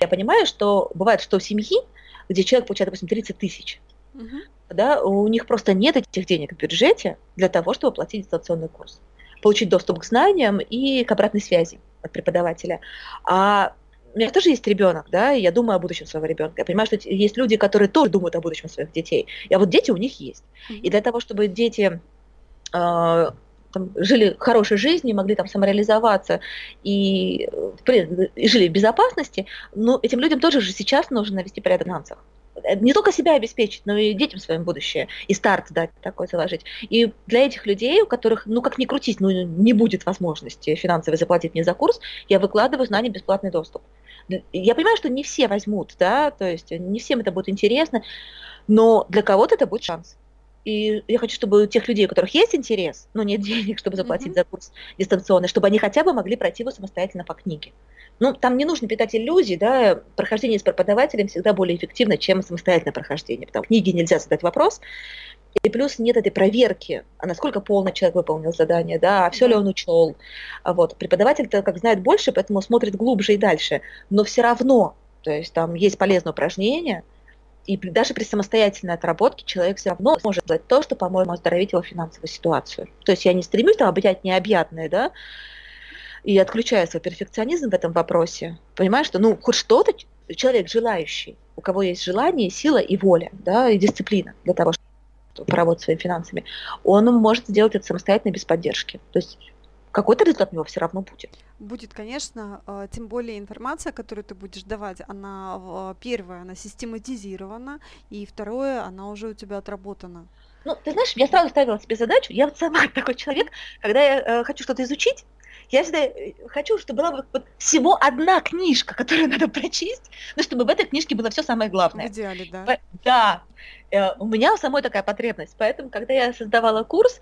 Я понимаю, что бывает, что в семьи, где человек получает, допустим, 30 тысяч, угу. да, у них просто нет этих денег в бюджете для того, чтобы платить дистанционный курс, получить доступ к знаниям и к обратной связи от преподавателя. А у меня тоже есть ребенок, да, и я думаю о будущем своего ребенка. Я понимаю, что есть люди, которые тоже думают о будущем своих детей. А вот дети у них есть. Mm-hmm. И для того, чтобы дети э, там, жили хорошей жизнью, могли там самореализоваться и, и жили в безопасности, но этим людям тоже же сейчас нужно навести порядок в финансах не только себя обеспечить, но и детям своим будущее, и старт дать такой заложить. И для этих людей, у которых, ну как ни крутить, ну не будет возможности финансово заплатить мне за курс, я выкладываю знания бесплатный доступ. Я понимаю, что не все возьмут, да, то есть не всем это будет интересно, но для кого-то это будет шанс. И я хочу, чтобы у тех людей, у которых есть интерес, но нет денег, чтобы заплатить mm-hmm. за курс дистанционный, чтобы они хотя бы могли пройти его самостоятельно по книге. Ну, там не нужно питать иллюзий, да, прохождение с преподавателем всегда более эффективно, чем самостоятельное прохождение, потому что в книге нельзя задать вопрос, и плюс нет этой проверки, а насколько полно человек выполнил задание, да, а все ли он учел. А вот. Преподаватель-то как знает больше, поэтому смотрит глубже и дальше. Но все равно, то есть там есть полезное упражнение, и даже при самостоятельной отработке человек все равно сможет сделать то, что поможет оздоровить его финансовую ситуацию. То есть я не стремлюсь там объять необъятное, да, и отключаю свой перфекционизм в этом вопросе, понимаю, что ну хоть что-то человек желающий, у кого есть желание, сила и воля, да, и дисциплина для того, чтобы поработать своими финансами, он может сделать это самостоятельно без поддержки. То есть какой-то результат у него все равно будет.
Будет, конечно, э, тем более информация, которую ты будешь давать, она э, первая, она систематизирована, и второе, она уже у тебя отработана.
Ну, ты знаешь, я сразу ставила себе задачу, я вот сама такой человек, когда я э, хочу что-то изучить, я всегда э, хочу, чтобы была вот всего одна книжка, которую надо прочесть, но чтобы в этой книжке было все самое главное.
В идеале, да.
Да. Э, у меня самой такая потребность. Поэтому, когда я создавала курс,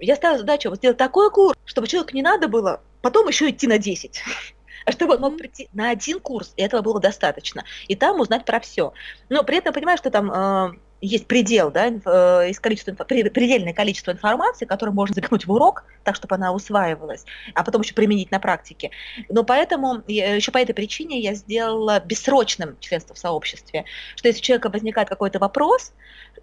я ставила задачу сделать такой курс, чтобы человеку не надо было потом еще идти на 10 а чтобы он мог прийти на один курс, и этого было достаточно, и там узнать про все. Но при этом понимаю, что там э, есть предел, да, э, из количества, предельное количество информации, которое можно загнуть в урок, так, чтобы она усваивалась, а потом еще применить на практике. Но поэтому, еще по этой причине я сделала бессрочным членство в сообществе, что если у человека возникает какой-то вопрос,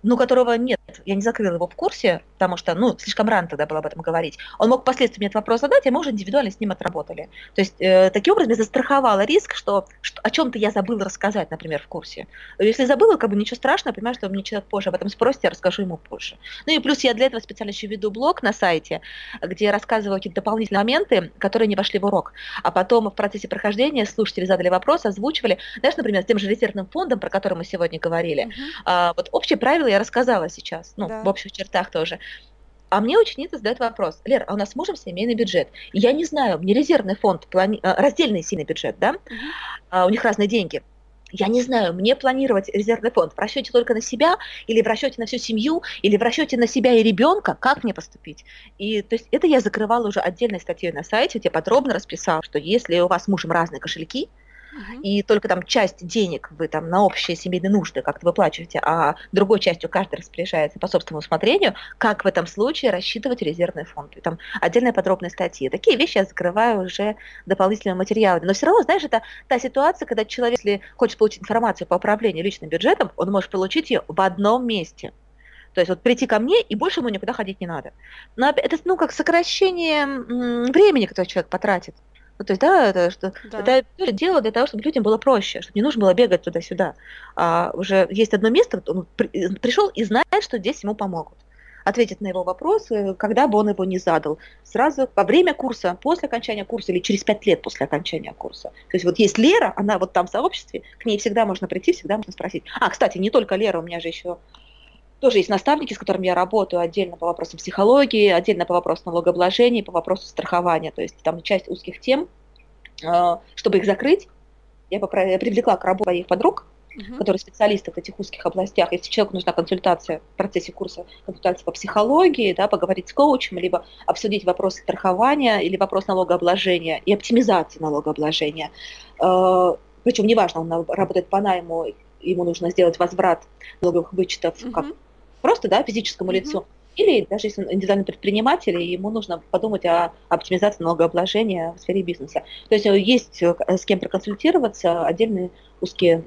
ну, которого нет, я не закрыла его в курсе, потому что, ну, слишком рано тогда было об этом говорить, он мог впоследствии мне этот вопрос задать, и мы уже индивидуально с ним отработали. То есть, э, таким образом я застраховала риск, что, что о чем-то я забыла рассказать, например, в курсе. Если забыла, как бы ничего страшного, понимаю, что мне человек позже об этом спросит, я расскажу ему позже. Ну и плюс я для этого специально еще веду блог на сайте, где я рассказываю какие-то дополнительные моменты, которые не вошли в урок. А потом в процессе прохождения слушатели задали вопрос, озвучивали. Знаешь, например, с тем же резервным фондом, про который мы сегодня говорили. Uh-huh. А, вот общие правила я рассказала сейчас, ну, да. в общих чертах тоже. А мне ученица задает вопрос, Лер, а у нас с мужем семейный бюджет. я не знаю, мне резервный фонд, плани... А, раздельный семейный бюджет, да? Uh-huh. А, у них разные деньги я не знаю, мне планировать резервный фонд в расчете только на себя, или в расчете на всю семью, или в расчете на себя и ребенка, как мне поступить? И то есть это я закрывала уже отдельной статьей на сайте, где подробно расписала, что если у вас с мужем разные кошельки, и только там часть денег вы там на общие семейные нужды как-то выплачиваете, а другой частью каждый распоряжается по собственному усмотрению, как в этом случае рассчитывать резервный фонд. И там отдельные подробные статьи. Такие вещи я закрываю уже дополнительными материалами. Но все равно, знаешь, это та ситуация, когда человек, если хочет получить информацию по управлению личным бюджетом, он может получить ее в одном месте. То есть вот прийти ко мне, и больше ему никуда ходить не надо. Но это ну, как сокращение времени, которое человек потратит. Ну, то есть, да, это, что, да. это дело для того, чтобы людям было проще, чтобы не нужно было бегать туда-сюда. А уже есть одно место, он при, пришел и знает, что здесь ему помогут. Ответит на его вопросы, когда бы он его не задал. Сразу во время курса, после окончания курса или через пять лет после окончания курса. То есть вот есть Лера, она вот там в сообществе, к ней всегда можно прийти, всегда можно спросить. А, кстати, не только Лера, у меня же еще тоже есть наставники, с которыми я работаю отдельно по вопросам психологии, отдельно по вопросу налогообложения, по вопросу страхования. То есть там часть узких тем, а, чтобы их закрыть, я привлекла к работе своих подруг, uh-huh. которые специалисты в этих узких областях. Если человеку нужна консультация в процессе курса, консультация по психологии, да, поговорить с коучем, либо обсудить вопрос страхования или вопрос налогообложения и оптимизации налогообложения. А, Причем неважно, он работает по найму, ему нужно сделать возврат налоговых вычетов uh-huh. как просто, да, физическому mm-hmm. лицу, Или даже если он индивидуальный предприниматель, ему нужно подумать о оптимизации налогообложения в сфере бизнеса. То есть э, есть э, с кем проконсультироваться, отдельные узкие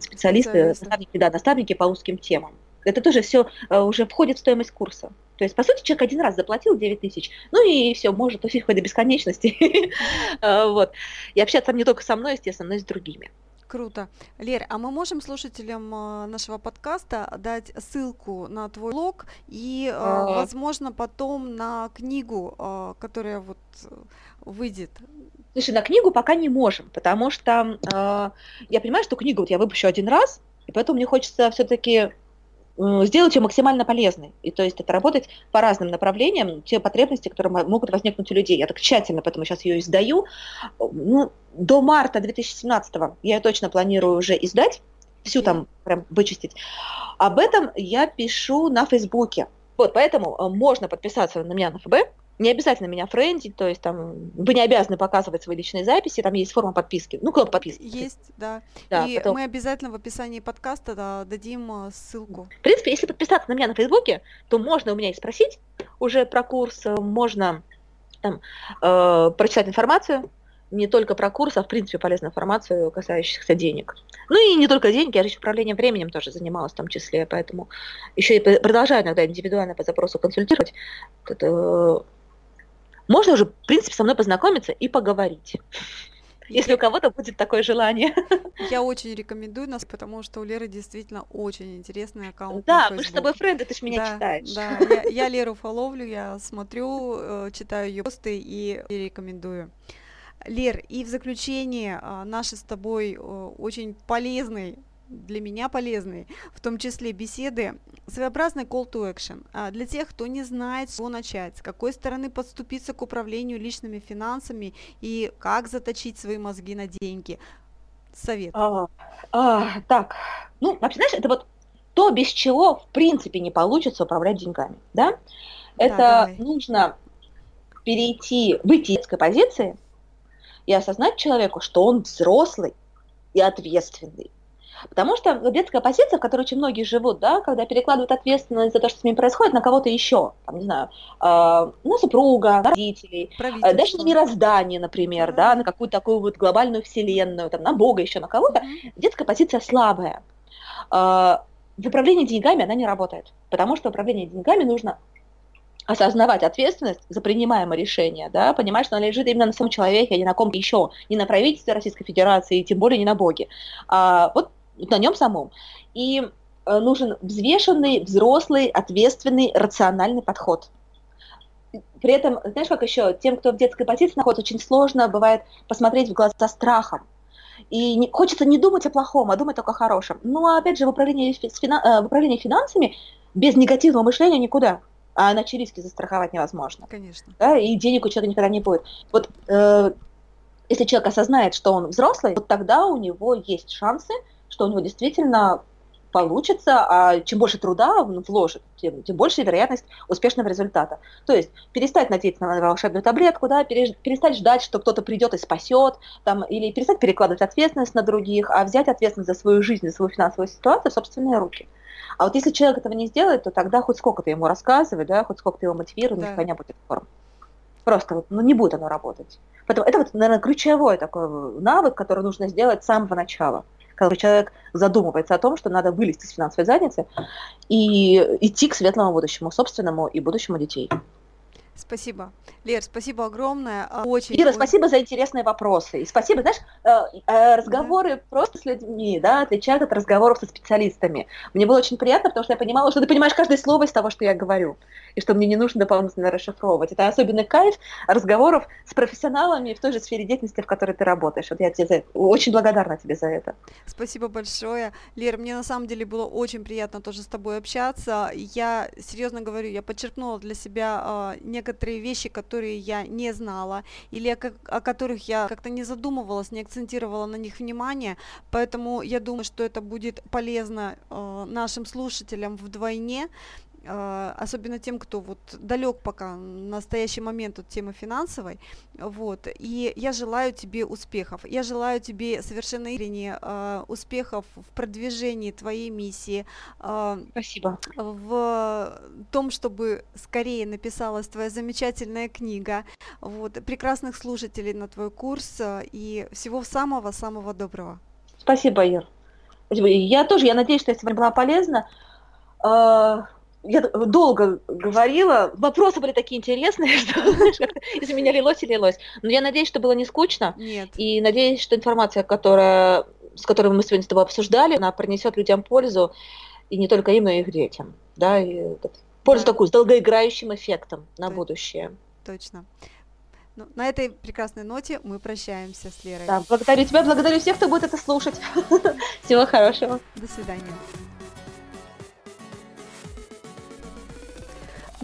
специалисты, наставники, да, наставники по узким темам. Это тоже все уже входит в стоимость курса. То есть, по сути, человек один раз заплатил 9 тысяч, ну и все, может уфиг хоть до бесконечности. вот. И общаться не только со мной, естественно, но и с другими.
Круто. Лер, а мы можем слушателям э, нашего подкаста дать ссылку на твой блог и, а. возможно, потом на книгу, э, которая вот выйдет?
Слушай, на книгу пока не можем, потому что э, я понимаю, что книгу вот я выпущу один раз, и поэтому мне хочется все-таки сделать ее максимально полезной. И то есть это работать по разным направлениям, те потребности, которые могут возникнуть у людей. Я так тщательно поэтому сейчас ее издаю. Ну, до марта 2017 я ее точно планирую уже издать, всю там прям вычистить. Об этом я пишу на Фейсбуке. Вот, поэтому э, можно подписаться на меня на ФБ, не обязательно меня френдить, то есть там вы не обязаны показывать свои личные записи, там есть форма подписки, ну, кнопка подписки.
Есть, да. да и потом... мы обязательно в описании подкаста да, дадим э, ссылку.
В принципе, если подписаться на меня на Фейсбуке, то можно у меня и спросить уже про курс, э, можно там э, прочитать информацию, не только про курс, а в принципе полезную информацию, касающуюся денег. Ну и не только деньги, я же управлением временем тоже занималась в том числе, поэтому еще и продолжаю иногда индивидуально по запросу консультировать. Это можно уже, в принципе, со мной познакомиться и поговорить. Если у кого-то будет такое желание.
Я очень рекомендую нас, потому что у Леры действительно очень интересный аккаунт.
Да, мы же с тобой френды, ты же меня
да,
читаешь.
Да, я, я Леру фоловлю, я смотрю, э, читаю ее посты и рекомендую. Лер, и в заключение а, наши с тобой э, очень полезный для меня полезные, в том числе беседы, своеобразный call to action. А для тех, кто не знает, с чего начать, с какой стороны подступиться к управлению личными финансами и как заточить свои мозги на деньги. Совет.
А, а, так, ну, вообще, знаешь, это вот то, без чего, в принципе, не получится управлять деньгами, да? Это да, нужно перейти, выйти из детской позиции и осознать человеку, что он взрослый и ответственный Потому что детская позиция, в которой очень многие живут, да, когда перекладывают ответственность за то, что с ними происходит, на кого-то еще, там, не знаю, э, на супруга, на родителей, э, даже на мироздание, например, да, на какую-то такую вот глобальную вселенную, там, на Бога еще, на кого-то, детская позиция слабая. Э, в управлении деньгами она не работает, потому что управление деньгами нужно осознавать ответственность за принимаемое решение, да, понимать, что она лежит именно на самом человеке, а не на ком-то еще, не на правительстве Российской Федерации, и тем более не на Боге. А, вот на нем самом. И э, нужен взвешенный, взрослый, ответственный, рациональный подход. При этом, знаешь, как еще, тем, кто в детской позиции находится, очень сложно бывает посмотреть в глаза страхом. И не, хочется не думать о плохом, а думать только о хорошем. Ну, а опять же, в управлении, фина, э, в управлении финансами без негативного мышления никуда. А иначе риски застраховать невозможно.
Конечно.
Да, и денег у человека никогда не будет. Вот э, если человек осознает, что он взрослый, вот тогда у него есть шансы что у него действительно получится, а чем больше труда он вложит, тем, тем больше вероятность успешного результата. То есть перестать надеяться на волшебную таблетку, да, перестать ждать, что кто-то придет и спасет, там, или перестать перекладывать ответственность на других, а взять ответственность за свою жизнь, за свою финансовую ситуацию в собственные руки. А вот если человек этого не сделает, то тогда хоть сколько ты ему рассказывай, да, хоть сколько ты его мотивируешь, да. никогда не будет форм. Просто вот, ну, не будет оно работать. Поэтому это вот, наверное, ключевой такой навык, который нужно сделать с самого начала когда человек задумывается о том, что надо вылезти из финансовой задницы и идти к светлому будущему, собственному и будущему детей.
Спасибо. Лер, спасибо огромное. А, очень,
Ира, спасибо за интересные вопросы. И спасибо, знаешь, э, э, разговоры да. просто с людьми, да, отличают от разговоров со специалистами. Мне было очень приятно, потому что я понимала, что ты понимаешь каждое слово из того, что я говорю, и что мне не нужно дополнительно расшифровывать. Это особенный кайф разговоров с профессионалами в той же сфере деятельности, в которой ты работаешь. Вот я тебе за... очень благодарна тебе за это.
Спасибо большое. Лер, мне на самом деле было очень приятно тоже с тобой общаться. Я серьезно говорю, я подчеркнула для себя э, некоторые вещи, которые я не знала или о, о которых я как-то не задумывалась, не акцентировала на них внимание, поэтому я думаю, что это будет полезно э, нашим слушателям вдвойне. А, особенно тем, кто вот далек пока в настоящий момент от темы финансовой, вот, и я желаю тебе успехов, я желаю тебе совершенно искренне э, успехов в продвижении твоей миссии,
э, спасибо,
в том, чтобы скорее написалась твоя замечательная книга, вот, прекрасных слушателей на твой курс и всего самого-самого доброго.
Спасибо, Ир. Я тоже, я надеюсь, что я сегодня была полезна я долго говорила, вопросы были такие интересные, что из меня лилось и лилось. Но я надеюсь, что было не скучно.
Нет.
И надеюсь, что информация, которая, с которой мы сегодня с тобой обсуждали, она принесет людям пользу, и не только им, но и их детям. Да, и пользу да. такую, с долгоиграющим эффектом на Т- будущее.
Точно. Ну, на этой прекрасной ноте мы прощаемся с Лерой.
Да, благодарю тебя, благодарю всех, кто будет это слушать. Всего хорошего.
До свидания.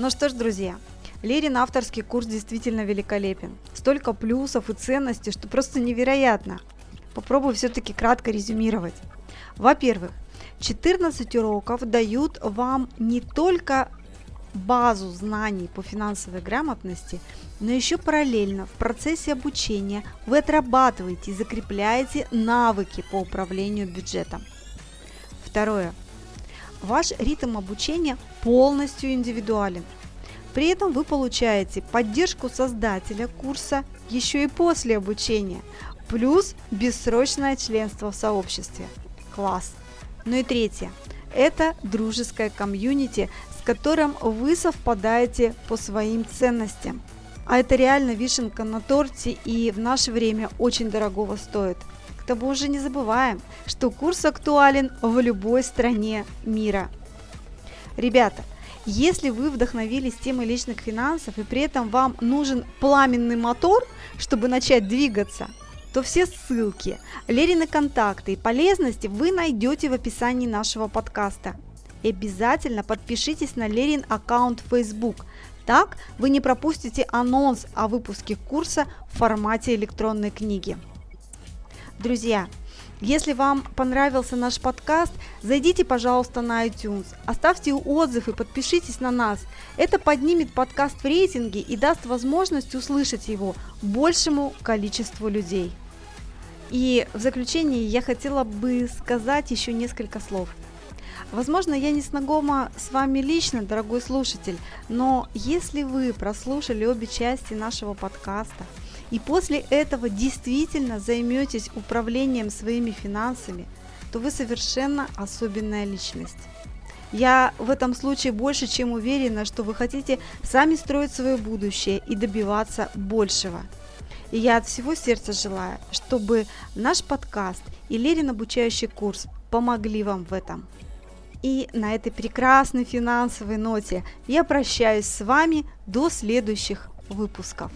Ну что ж, друзья, Лерин авторский курс действительно великолепен. Столько плюсов и ценностей, что просто невероятно. Попробую все-таки кратко резюмировать. Во-первых, 14 уроков дают вам не только базу знаний по финансовой грамотности, но еще параллельно в процессе обучения вы отрабатываете и закрепляете навыки по управлению бюджетом. Второе. Ваш ритм обучения полностью индивидуален. При этом вы получаете поддержку создателя курса еще и после обучения, плюс бессрочное членство в сообществе. Класс! Ну и третье. Это дружеское комьюнити, с которым вы совпадаете по своим ценностям. А это реально вишенка на торте и в наше время очень дорогого стоит – к тому же не забываем, что курс актуален в любой стране мира. Ребята, если вы вдохновились темой личных финансов и при этом вам нужен пламенный мотор, чтобы начать двигаться, то все ссылки, Лерины контакты и полезности вы найдете в описании нашего подкаста. И обязательно подпишитесь на Лерин аккаунт в Facebook. Так вы не пропустите анонс о выпуске курса в формате электронной книги. Друзья, если вам понравился наш подкаст, зайдите, пожалуйста, на iTunes, оставьте отзыв и подпишитесь на нас. Это поднимет подкаст в рейтинге и даст возможность услышать его большему количеству людей. И в заключение я хотела бы сказать еще несколько слов. Возможно, я не знакома с вами лично, дорогой слушатель, но если вы прослушали обе части нашего подкаста – и после этого действительно займетесь управлением своими финансами, то вы совершенно особенная личность. Я в этом случае больше чем уверена, что вы хотите сами строить свое будущее и добиваться большего. И я от всего сердца желаю, чтобы наш подкаст и Лерин обучающий курс помогли вам в этом. И на этой прекрасной финансовой ноте я прощаюсь с вами до следующих выпусков.